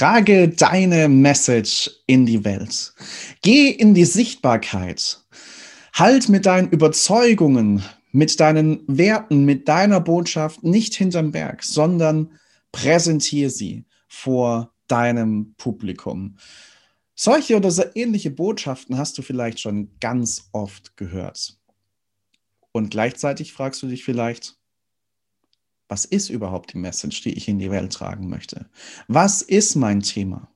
Trage deine Message in die Welt. Geh in die Sichtbarkeit. Halt mit deinen Überzeugungen, mit deinen Werten, mit deiner Botschaft nicht hinterm Berg, sondern präsentiere sie vor deinem Publikum. Solche oder so ähnliche Botschaften hast du vielleicht schon ganz oft gehört. Und gleichzeitig fragst du dich vielleicht, was ist überhaupt die Message, die ich in die Welt tragen möchte? Was ist mein Thema?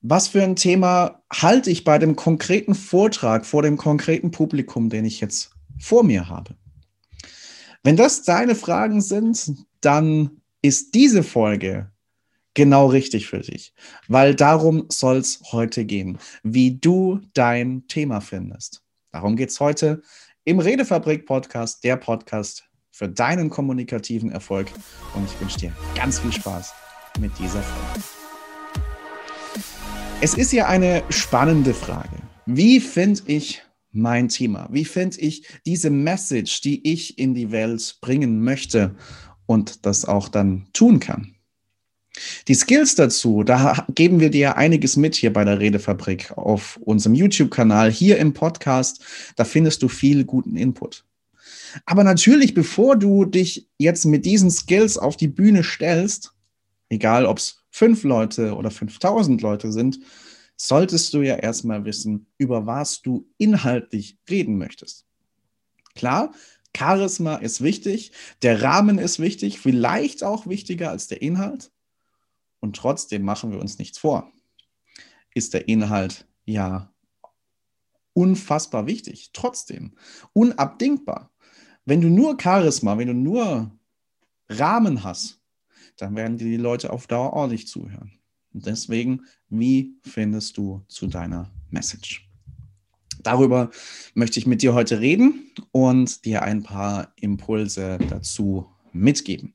Was für ein Thema halte ich bei dem konkreten Vortrag vor dem konkreten Publikum, den ich jetzt vor mir habe? Wenn das deine Fragen sind, dann ist diese Folge genau richtig für dich, weil darum soll es heute gehen, wie du dein Thema findest. Darum geht es heute im Redefabrik Podcast, der Podcast für deinen kommunikativen Erfolg. Und ich wünsche dir ganz viel Spaß mit dieser Folge. Es ist ja eine spannende Frage. Wie finde ich mein Thema? Wie finde ich diese Message, die ich in die Welt bringen möchte und das auch dann tun kann? Die Skills dazu, da geben wir dir einiges mit hier bei der Redefabrik auf unserem YouTube-Kanal, hier im Podcast. Da findest du viel guten Input. Aber natürlich, bevor du dich jetzt mit diesen Skills auf die Bühne stellst, egal ob es fünf Leute oder 5000 Leute sind, solltest du ja erstmal wissen, über was du inhaltlich reden möchtest. Klar, Charisma ist wichtig, der Rahmen ist wichtig, vielleicht auch wichtiger als der Inhalt. Und trotzdem machen wir uns nichts vor. Ist der Inhalt ja unfassbar wichtig, trotzdem unabdingbar. Wenn du nur Charisma, wenn du nur Rahmen hast, dann werden dir die Leute auf Dauer ordentlich zuhören. Und deswegen, wie findest du zu deiner Message? Darüber möchte ich mit dir heute reden und dir ein paar Impulse dazu mitgeben.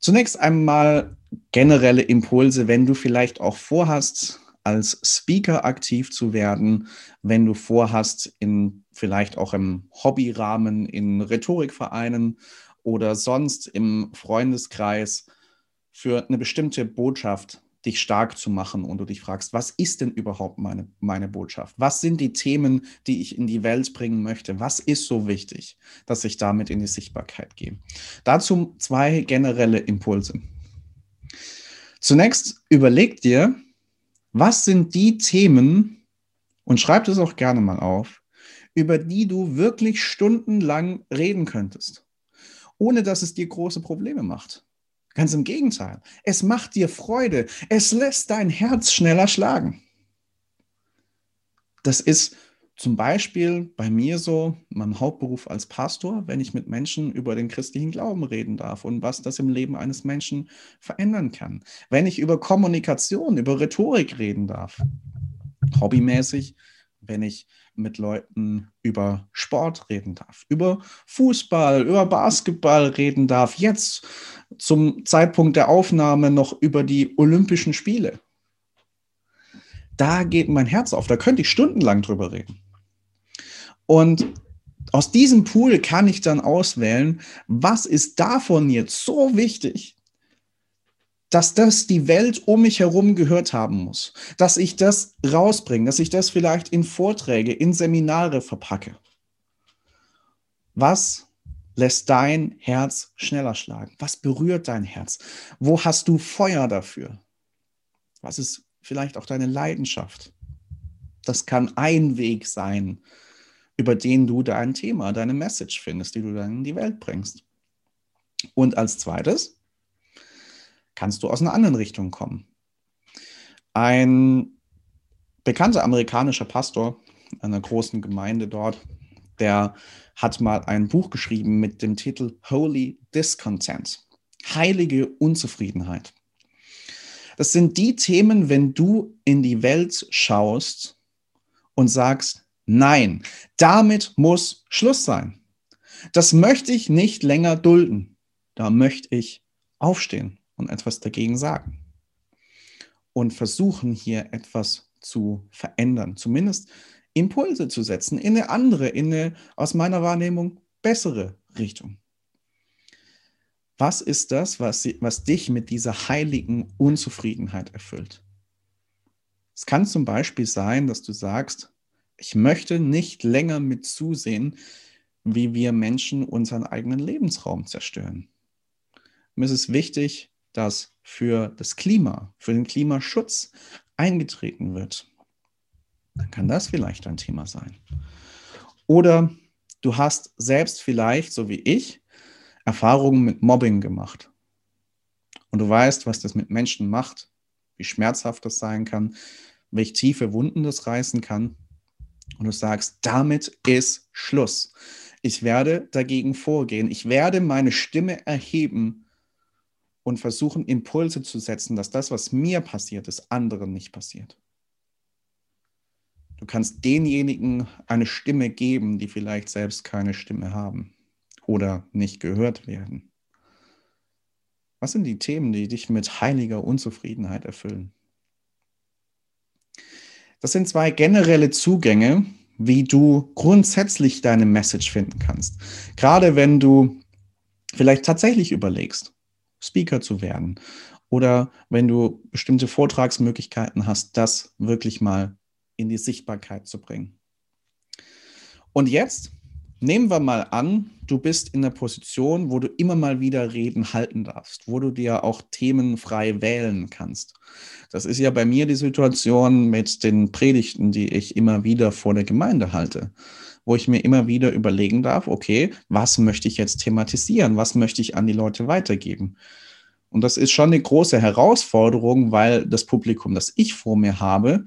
Zunächst einmal generelle Impulse, wenn du vielleicht auch vorhast, als Speaker aktiv zu werden, wenn du vorhast, in vielleicht auch im Hobbyrahmen, in Rhetorikvereinen oder sonst im Freundeskreis für eine bestimmte Botschaft dich stark zu machen und du dich fragst, was ist denn überhaupt meine, meine Botschaft? Was sind die Themen, die ich in die Welt bringen möchte? Was ist so wichtig, dass ich damit in die Sichtbarkeit gehe? Dazu zwei generelle Impulse. Zunächst überleg dir, was sind die Themen, und schreib das auch gerne mal auf, über die du wirklich stundenlang reden könntest, ohne dass es dir große Probleme macht. Ganz im Gegenteil, es macht dir Freude, es lässt dein Herz schneller schlagen. Das ist zum Beispiel bei mir so, meinem Hauptberuf als Pastor, wenn ich mit Menschen über den christlichen Glauben reden darf und was das im Leben eines Menschen verändern kann. Wenn ich über Kommunikation, über Rhetorik reden darf, hobbymäßig, wenn ich mit Leuten über Sport reden darf, über Fußball, über Basketball reden darf, jetzt zum Zeitpunkt der Aufnahme noch über die Olympischen Spiele. Da geht mein Herz auf, da könnte ich stundenlang drüber reden. Und aus diesem Pool kann ich dann auswählen, was ist davon jetzt so wichtig, dass das die Welt um mich herum gehört haben muss, dass ich das rausbringe, dass ich das vielleicht in Vorträge, in Seminare verpacke. Was lässt dein Herz schneller schlagen? Was berührt dein Herz? Wo hast du Feuer dafür? Was ist vielleicht auch deine Leidenschaft? Das kann ein Weg sein, über den du dein Thema, deine Message findest, die du dann in die Welt bringst. Und als zweites kannst du aus einer anderen Richtung kommen. Ein bekannter amerikanischer Pastor einer großen Gemeinde dort, der hat mal ein Buch geschrieben mit dem Titel Holy Discontent, heilige Unzufriedenheit. Das sind die Themen, wenn du in die Welt schaust und sagst, Nein, damit muss Schluss sein. Das möchte ich nicht länger dulden. Da möchte ich aufstehen und etwas dagegen sagen. Und versuchen hier etwas zu verändern, zumindest Impulse zu setzen in eine andere, in eine aus meiner Wahrnehmung bessere Richtung. Was ist das, was, was dich mit dieser heiligen Unzufriedenheit erfüllt? Es kann zum Beispiel sein, dass du sagst, ich möchte nicht länger mit zusehen, wie wir Menschen unseren eigenen Lebensraum zerstören. Mir ist es wichtig, dass für das Klima, für den Klimaschutz eingetreten wird. Dann kann das vielleicht ein Thema sein. Oder du hast selbst vielleicht, so wie ich, Erfahrungen mit Mobbing gemacht. Und du weißt, was das mit Menschen macht, wie schmerzhaft das sein kann, welche tiefe Wunden das reißen kann. Und du sagst, damit ist Schluss. Ich werde dagegen vorgehen. Ich werde meine Stimme erheben und versuchen, Impulse zu setzen, dass das, was mir passiert ist, anderen nicht passiert. Du kannst denjenigen eine Stimme geben, die vielleicht selbst keine Stimme haben oder nicht gehört werden. Was sind die Themen, die dich mit heiliger Unzufriedenheit erfüllen? Das sind zwei generelle Zugänge, wie du grundsätzlich deine Message finden kannst. Gerade wenn du vielleicht tatsächlich überlegst, Speaker zu werden oder wenn du bestimmte Vortragsmöglichkeiten hast, das wirklich mal in die Sichtbarkeit zu bringen. Und jetzt nehmen wir mal an, du bist in der Position, wo du immer mal wieder Reden halten darfst, wo du dir auch Themen frei wählen kannst. Das ist ja bei mir die Situation mit den Predigten, die ich immer wieder vor der Gemeinde halte, wo ich mir immer wieder überlegen darf, okay, was möchte ich jetzt thematisieren? Was möchte ich an die Leute weitergeben? Und das ist schon eine große Herausforderung, weil das Publikum, das ich vor mir habe,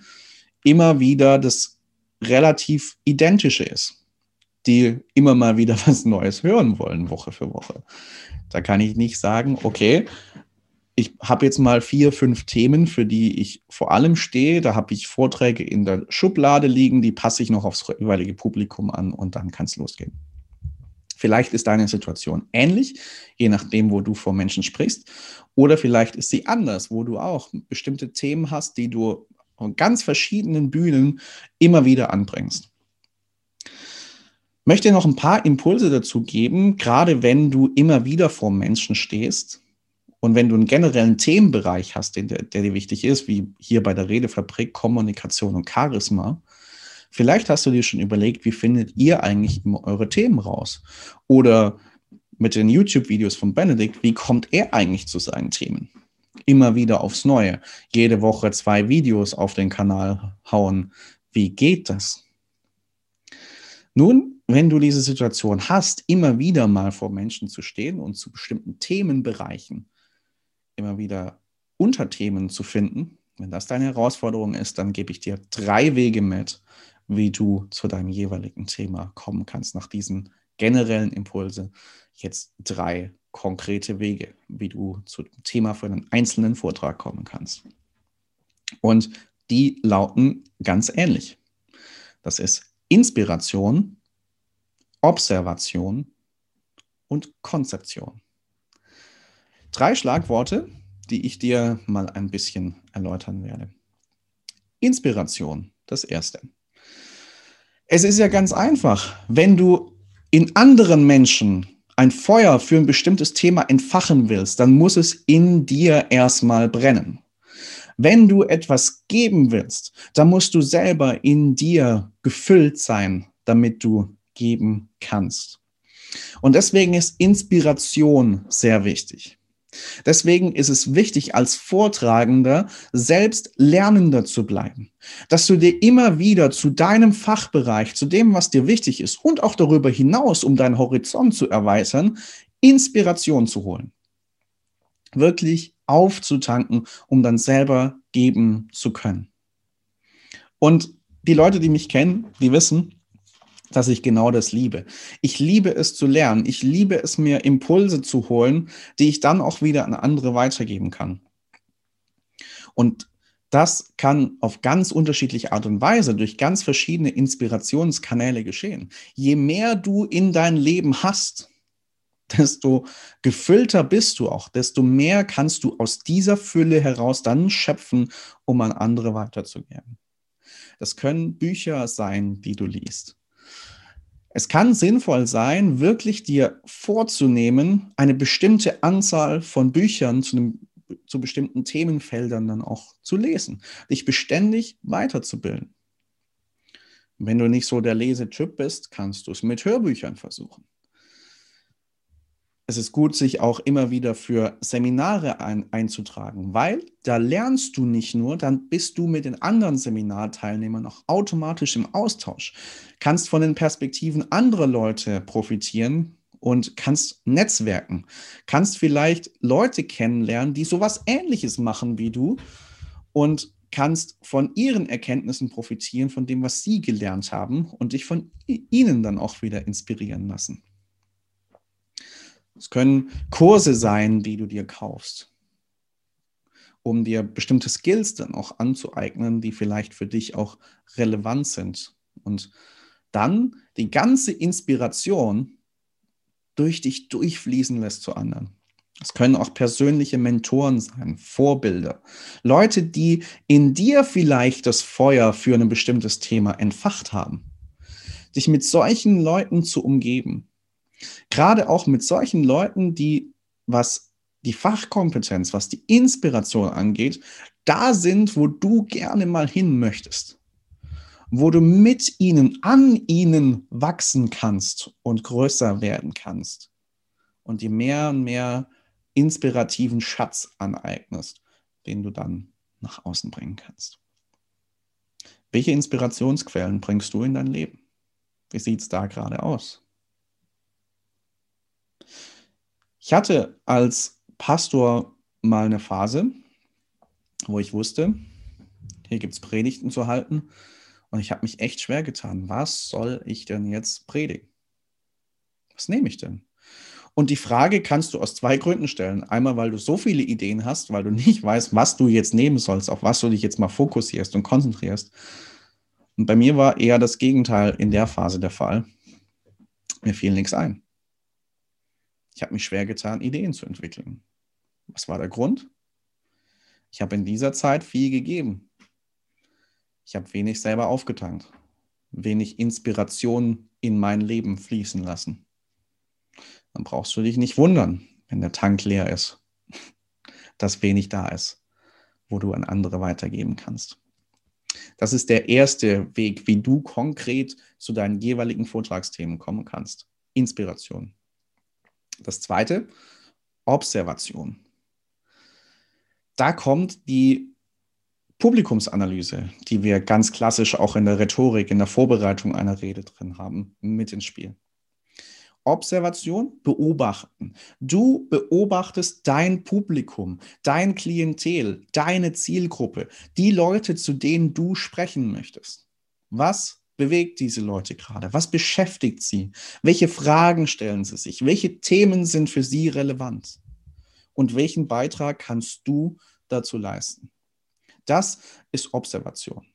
immer wieder das relativ identische ist die immer mal wieder was Neues hören wollen, Woche für Woche. Da kann ich nicht sagen, okay, ich habe jetzt mal vier, fünf Themen, für die ich vor allem stehe. Da habe ich Vorträge in der Schublade liegen, die passe ich noch aufs jeweilige Publikum an und dann kann es losgehen. Vielleicht ist deine Situation ähnlich, je nachdem, wo du vor Menschen sprichst. Oder vielleicht ist sie anders, wo du auch bestimmte Themen hast, die du auf ganz verschiedenen Bühnen immer wieder anbringst möchte noch ein paar Impulse dazu geben, gerade wenn du immer wieder vor Menschen stehst und wenn du einen generellen Themenbereich hast, der, der dir wichtig ist, wie hier bei der Redefabrik Kommunikation und Charisma. Vielleicht hast du dir schon überlegt, wie findet ihr eigentlich immer eure Themen raus? Oder mit den YouTube-Videos von Benedikt, wie kommt er eigentlich zu seinen Themen? Immer wieder aufs Neue. Jede Woche zwei Videos auf den Kanal hauen. Wie geht das? Nun, wenn du diese Situation hast, immer wieder mal vor Menschen zu stehen und zu bestimmten Themenbereichen immer wieder Unterthemen zu finden, wenn das deine Herausforderung ist, dann gebe ich dir drei Wege mit, wie du zu deinem jeweiligen Thema kommen kannst. Nach diesen generellen Impulse jetzt drei konkrete Wege, wie du zu dem Thema für einen einzelnen Vortrag kommen kannst. Und die lauten ganz ähnlich. Das ist Inspiration, Observation und Konzeption. Drei Schlagworte, die ich dir mal ein bisschen erläutern werde. Inspiration, das erste. Es ist ja ganz einfach, wenn du in anderen Menschen ein Feuer für ein bestimmtes Thema entfachen willst, dann muss es in dir erstmal brennen. Wenn du etwas geben willst, dann musst du selber in dir gefüllt sein, damit du geben kannst. Und deswegen ist Inspiration sehr wichtig. Deswegen ist es wichtig, als Vortragender selbst Lernender zu bleiben, dass du dir immer wieder zu deinem Fachbereich, zu dem, was dir wichtig ist und auch darüber hinaus, um deinen Horizont zu erweitern, Inspiration zu holen. Wirklich aufzutanken, um dann selber geben zu können. Und die Leute, die mich kennen, die wissen, dass ich genau das liebe. Ich liebe es zu lernen. Ich liebe es, mir Impulse zu holen, die ich dann auch wieder an andere weitergeben kann. Und das kann auf ganz unterschiedliche Art und Weise durch ganz verschiedene Inspirationskanäle geschehen. Je mehr du in dein Leben hast, desto gefüllter bist du auch, desto mehr kannst du aus dieser Fülle heraus dann schöpfen, um an andere weiterzugeben. Das können Bücher sein, die du liest. Es kann sinnvoll sein, wirklich dir vorzunehmen, eine bestimmte Anzahl von Büchern zu, einem, zu bestimmten Themenfeldern dann auch zu lesen, dich beständig weiterzubilden. Wenn du nicht so der Lesetyp bist, kannst du es mit Hörbüchern versuchen es ist gut, sich auch immer wieder für Seminare ein, einzutragen, weil da lernst du nicht nur, dann bist du mit den anderen Seminarteilnehmern auch automatisch im Austausch, kannst von den Perspektiven anderer Leute profitieren und kannst netzwerken, kannst vielleicht Leute kennenlernen, die sowas ähnliches machen wie du und kannst von ihren Erkenntnissen profitieren, von dem, was sie gelernt haben und dich von ihnen dann auch wieder inspirieren lassen. Es können Kurse sein, die du dir kaufst, um dir bestimmte Skills dann auch anzueignen, die vielleicht für dich auch relevant sind. Und dann die ganze Inspiration durch dich durchfließen lässt zu anderen. Es können auch persönliche Mentoren sein, Vorbilder, Leute, die in dir vielleicht das Feuer für ein bestimmtes Thema entfacht haben. Dich mit solchen Leuten zu umgeben, Gerade auch mit solchen Leuten, die, was die Fachkompetenz, was die Inspiration angeht, da sind, wo du gerne mal hin möchtest. Wo du mit ihnen, an ihnen wachsen kannst und größer werden kannst. Und dir mehr und mehr inspirativen Schatz aneignest, den du dann nach außen bringen kannst. Welche Inspirationsquellen bringst du in dein Leben? Wie sieht es da gerade aus? Ich hatte als Pastor mal eine Phase, wo ich wusste, hier gibt es Predigten zu halten. Und ich habe mich echt schwer getan. Was soll ich denn jetzt predigen? Was nehme ich denn? Und die Frage kannst du aus zwei Gründen stellen. Einmal, weil du so viele Ideen hast, weil du nicht weißt, was du jetzt nehmen sollst, auf was du dich jetzt mal fokussierst und konzentrierst. Und bei mir war eher das Gegenteil in der Phase der Fall. Mir fiel nichts ein. Ich habe mich schwer getan, Ideen zu entwickeln. Was war der Grund? Ich habe in dieser Zeit viel gegeben. Ich habe wenig selber aufgetankt, wenig Inspiration in mein Leben fließen lassen. Dann brauchst du dich nicht wundern, wenn der Tank leer ist, dass wenig da ist, wo du an andere weitergeben kannst. Das ist der erste Weg, wie du konkret zu deinen jeweiligen Vortragsthemen kommen kannst. Inspiration. Das zweite, Observation. Da kommt die Publikumsanalyse, die wir ganz klassisch auch in der Rhetorik, in der Vorbereitung einer Rede drin haben, mit ins Spiel. Observation, beobachten. Du beobachtest dein Publikum, dein Klientel, deine Zielgruppe, die Leute, zu denen du sprechen möchtest. Was bewegt diese Leute gerade? Was beschäftigt sie? Welche Fragen stellen sie sich? Welche Themen sind für sie relevant? Und welchen Beitrag kannst du dazu leisten? Das ist Observation.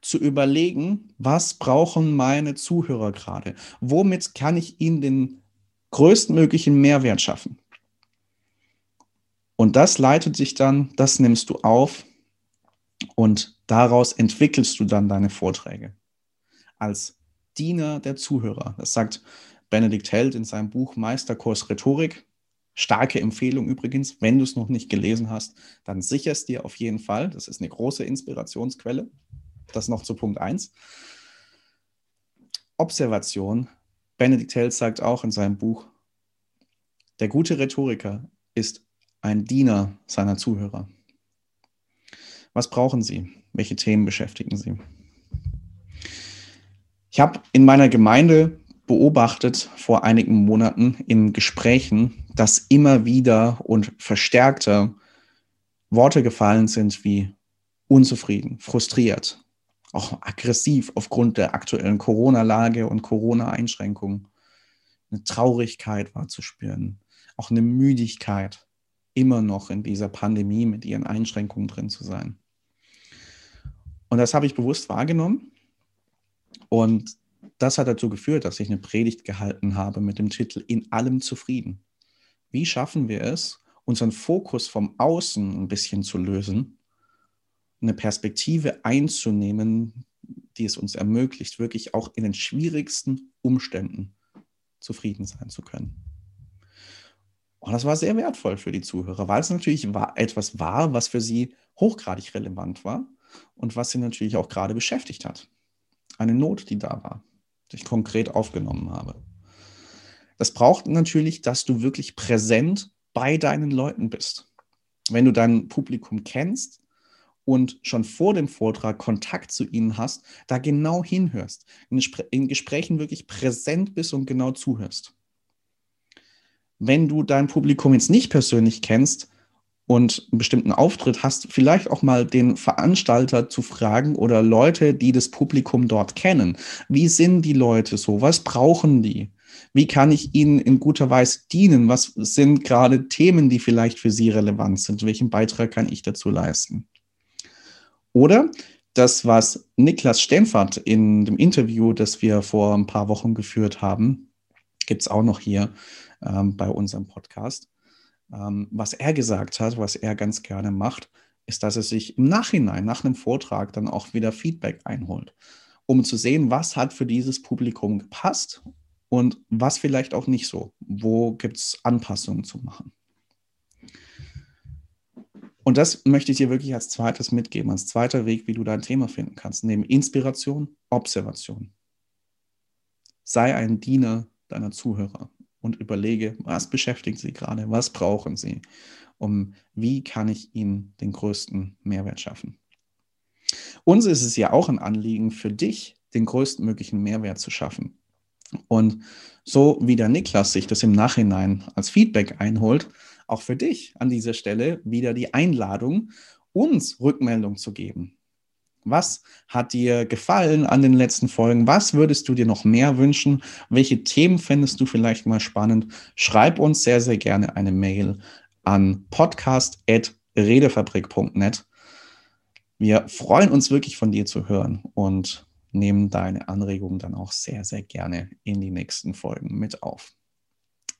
Zu überlegen, was brauchen meine Zuhörer gerade? Womit kann ich ihnen den größtmöglichen Mehrwert schaffen? Und das leitet sich dann, das nimmst du auf und daraus entwickelst du dann deine Vorträge als Diener der Zuhörer. Das sagt Benedikt Held in seinem Buch Meisterkurs Rhetorik. Starke Empfehlung übrigens, wenn du es noch nicht gelesen hast, dann sicherst dir auf jeden Fall. Das ist eine große Inspirationsquelle. Das noch zu Punkt 1. Observation. Benedikt Held sagt auch in seinem Buch, der gute Rhetoriker ist ein Diener seiner Zuhörer. Was brauchen sie? Welche Themen beschäftigen sie? Ich habe in meiner Gemeinde beobachtet vor einigen Monaten in Gesprächen, dass immer wieder und verstärkter Worte gefallen sind wie unzufrieden, frustriert, auch aggressiv aufgrund der aktuellen Corona-Lage und Corona-Einschränkungen. Eine Traurigkeit war zu spüren, auch eine Müdigkeit, immer noch in dieser Pandemie mit ihren Einschränkungen drin zu sein. Und das habe ich bewusst wahrgenommen und das hat dazu geführt, dass ich eine Predigt gehalten habe mit dem Titel In allem zufrieden. Wie schaffen wir es, unseren Fokus vom Außen ein bisschen zu lösen, eine Perspektive einzunehmen, die es uns ermöglicht, wirklich auch in den schwierigsten Umständen zufrieden sein zu können. Und das war sehr wertvoll für die Zuhörer, weil es natürlich etwas war, was für sie hochgradig relevant war und was sie natürlich auch gerade beschäftigt hat. Eine Not, die da war, die ich konkret aufgenommen habe. Das braucht natürlich, dass du wirklich präsent bei deinen Leuten bist. Wenn du dein Publikum kennst und schon vor dem Vortrag Kontakt zu ihnen hast, da genau hinhörst, in Gesprächen wirklich präsent bist und genau zuhörst. Wenn du dein Publikum jetzt nicht persönlich kennst, und einen bestimmten Auftritt hast, vielleicht auch mal den Veranstalter zu fragen oder Leute, die das Publikum dort kennen. Wie sind die Leute so? Was brauchen die? Wie kann ich ihnen in guter Weise dienen? Was sind gerade Themen, die vielleicht für sie relevant sind? Welchen Beitrag kann ich dazu leisten? Oder das, was Niklas Stenfert in dem Interview, das wir vor ein paar Wochen geführt haben, gibt es auch noch hier ähm, bei unserem Podcast ähm, was er gesagt hat, was er ganz gerne macht, ist, dass er sich im Nachhinein, nach einem Vortrag, dann auch wieder Feedback einholt, um zu sehen, was hat für dieses Publikum gepasst und was vielleicht auch nicht so. Wo gibt es Anpassungen zu machen? Und das möchte ich dir wirklich als zweites mitgeben, als zweiter Weg, wie du dein Thema finden kannst, neben Inspiration, Observation. Sei ein Diener deiner Zuhörer und überlege, was beschäftigt Sie gerade, was brauchen Sie, um wie kann ich Ihnen den größten Mehrwert schaffen. Uns ist es ja auch ein Anliegen für dich, den größtmöglichen Mehrwert zu schaffen. Und so wie der Niklas sich das im Nachhinein als Feedback einholt, auch für dich an dieser Stelle wieder die Einladung, uns Rückmeldung zu geben. Was hat dir gefallen an den letzten Folgen? Was würdest du dir noch mehr wünschen? Welche Themen fändest du vielleicht mal spannend? Schreib uns sehr, sehr gerne eine Mail an podcast.redefabrik.net. Wir freuen uns wirklich von dir zu hören und nehmen deine Anregungen dann auch sehr, sehr gerne in die nächsten Folgen mit auf.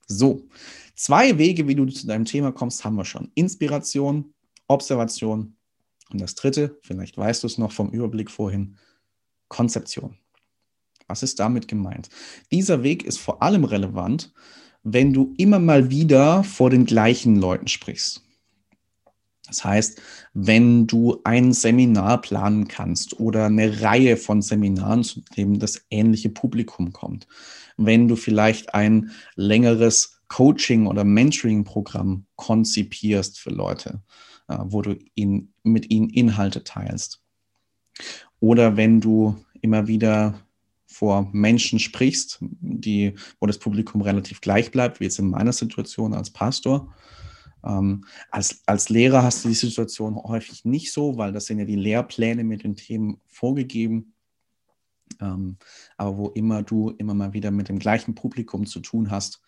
So, zwei Wege, wie du zu deinem Thema kommst, haben wir schon. Inspiration, Observation und das dritte, vielleicht weißt du es noch vom Überblick vorhin, Konzeption. Was ist damit gemeint? Dieser Weg ist vor allem relevant, wenn du immer mal wieder vor den gleichen Leuten sprichst. Das heißt, wenn du ein Seminar planen kannst oder eine Reihe von Seminaren, zu dem das ähnliche Publikum kommt, wenn du vielleicht ein längeres Coaching- oder Mentoring-Programm konzipierst für Leute, wo du ihn, mit ihnen Inhalte teilst. Oder wenn du immer wieder vor Menschen sprichst, die, wo das Publikum relativ gleich bleibt, wie jetzt in meiner Situation als Pastor. Ähm, als, als Lehrer hast du die Situation häufig nicht so, weil das sind ja die Lehrpläne mit den Themen vorgegeben. Ähm, aber wo immer du immer mal wieder mit dem gleichen Publikum zu tun hast,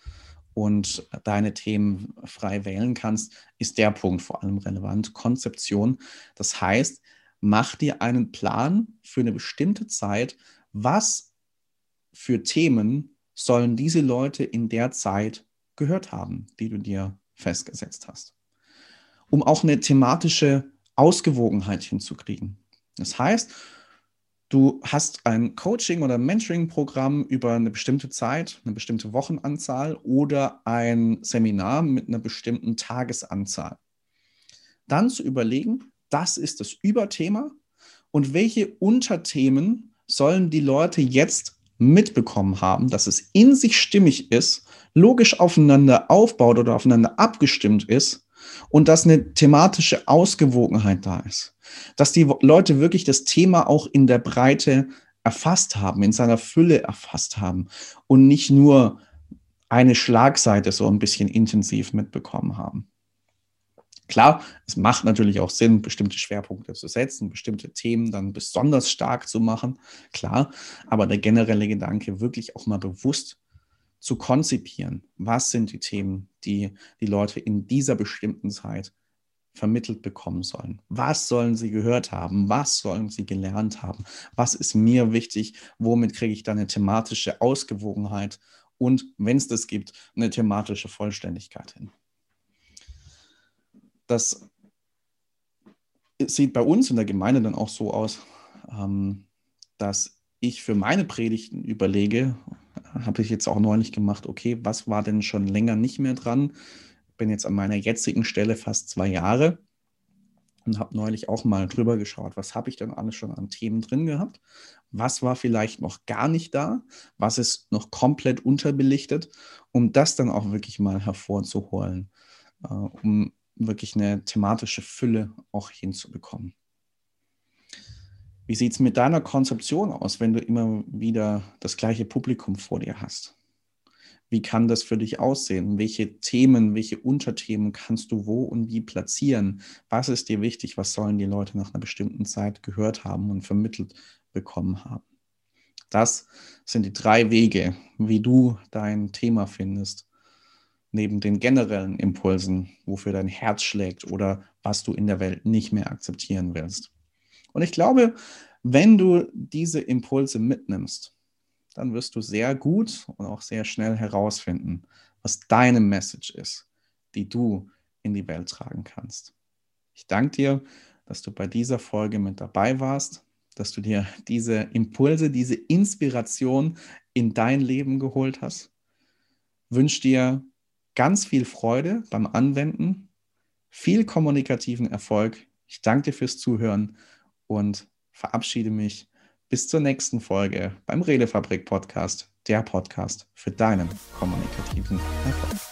und deine Themen frei wählen kannst, ist der Punkt vor allem relevant. Konzeption. Das heißt, mach dir einen Plan für eine bestimmte Zeit. Was für Themen sollen diese Leute in der Zeit gehört haben, die du dir festgesetzt hast? Um auch eine thematische Ausgewogenheit hinzukriegen. Das heißt, Du hast ein Coaching- oder Mentoring-Programm über eine bestimmte Zeit, eine bestimmte Wochenanzahl oder ein Seminar mit einer bestimmten Tagesanzahl. Dann zu überlegen, das ist das Überthema und welche Unterthemen sollen die Leute jetzt mitbekommen haben, dass es in sich stimmig ist, logisch aufeinander aufbaut oder aufeinander abgestimmt ist und dass eine thematische Ausgewogenheit da ist. Dass die Leute wirklich das Thema auch in der Breite erfasst haben, in seiner Fülle erfasst haben und nicht nur eine Schlagseite so ein bisschen intensiv mitbekommen haben. Klar, es macht natürlich auch Sinn, bestimmte Schwerpunkte zu setzen, bestimmte Themen dann besonders stark zu machen, klar, aber der generelle Gedanke, wirklich auch mal bewusst zu konzipieren. Was sind die Themen, die die Leute in dieser bestimmten Zeit vermittelt bekommen sollen? Was sollen sie gehört haben? Was sollen sie gelernt haben? Was ist mir wichtig? Womit kriege ich dann eine thematische Ausgewogenheit und, wenn es das gibt, eine thematische Vollständigkeit hin? Das sieht bei uns in der Gemeinde dann auch so aus, ähm, dass ich für meine Predigten überlege, habe ich jetzt auch neulich gemacht, okay, was war denn schon länger nicht mehr dran? Bin jetzt an meiner jetzigen Stelle fast zwei Jahre und habe neulich auch mal drüber geschaut, was habe ich denn alles schon an Themen drin gehabt? Was war vielleicht noch gar nicht da? Was ist noch komplett unterbelichtet? Um das dann auch wirklich mal hervorzuholen, äh, um wirklich eine thematische Fülle auch hinzubekommen. Wie sieht es mit deiner Konzeption aus, wenn du immer wieder das gleiche Publikum vor dir hast? Wie kann das für dich aussehen? Welche Themen, welche Unterthemen kannst du wo und wie platzieren? Was ist dir wichtig? Was sollen die Leute nach einer bestimmten Zeit gehört haben und vermittelt bekommen haben? Das sind die drei Wege, wie du dein Thema findest, neben den generellen Impulsen, wofür dein Herz schlägt oder was du in der Welt nicht mehr akzeptieren willst. Und ich glaube, wenn du diese Impulse mitnimmst, dann wirst du sehr gut und auch sehr schnell herausfinden, was deine Message ist, die du in die Welt tragen kannst. Ich danke dir, dass du bei dieser Folge mit dabei warst, dass du dir diese Impulse, diese Inspiration in dein Leben geholt hast. Wünsche dir ganz viel Freude beim Anwenden, viel kommunikativen Erfolg. Ich danke dir fürs Zuhören und verabschiede mich bis zur nächsten Folge beim Redefabrik Podcast, der Podcast für deinen kommunikativen Erfolg.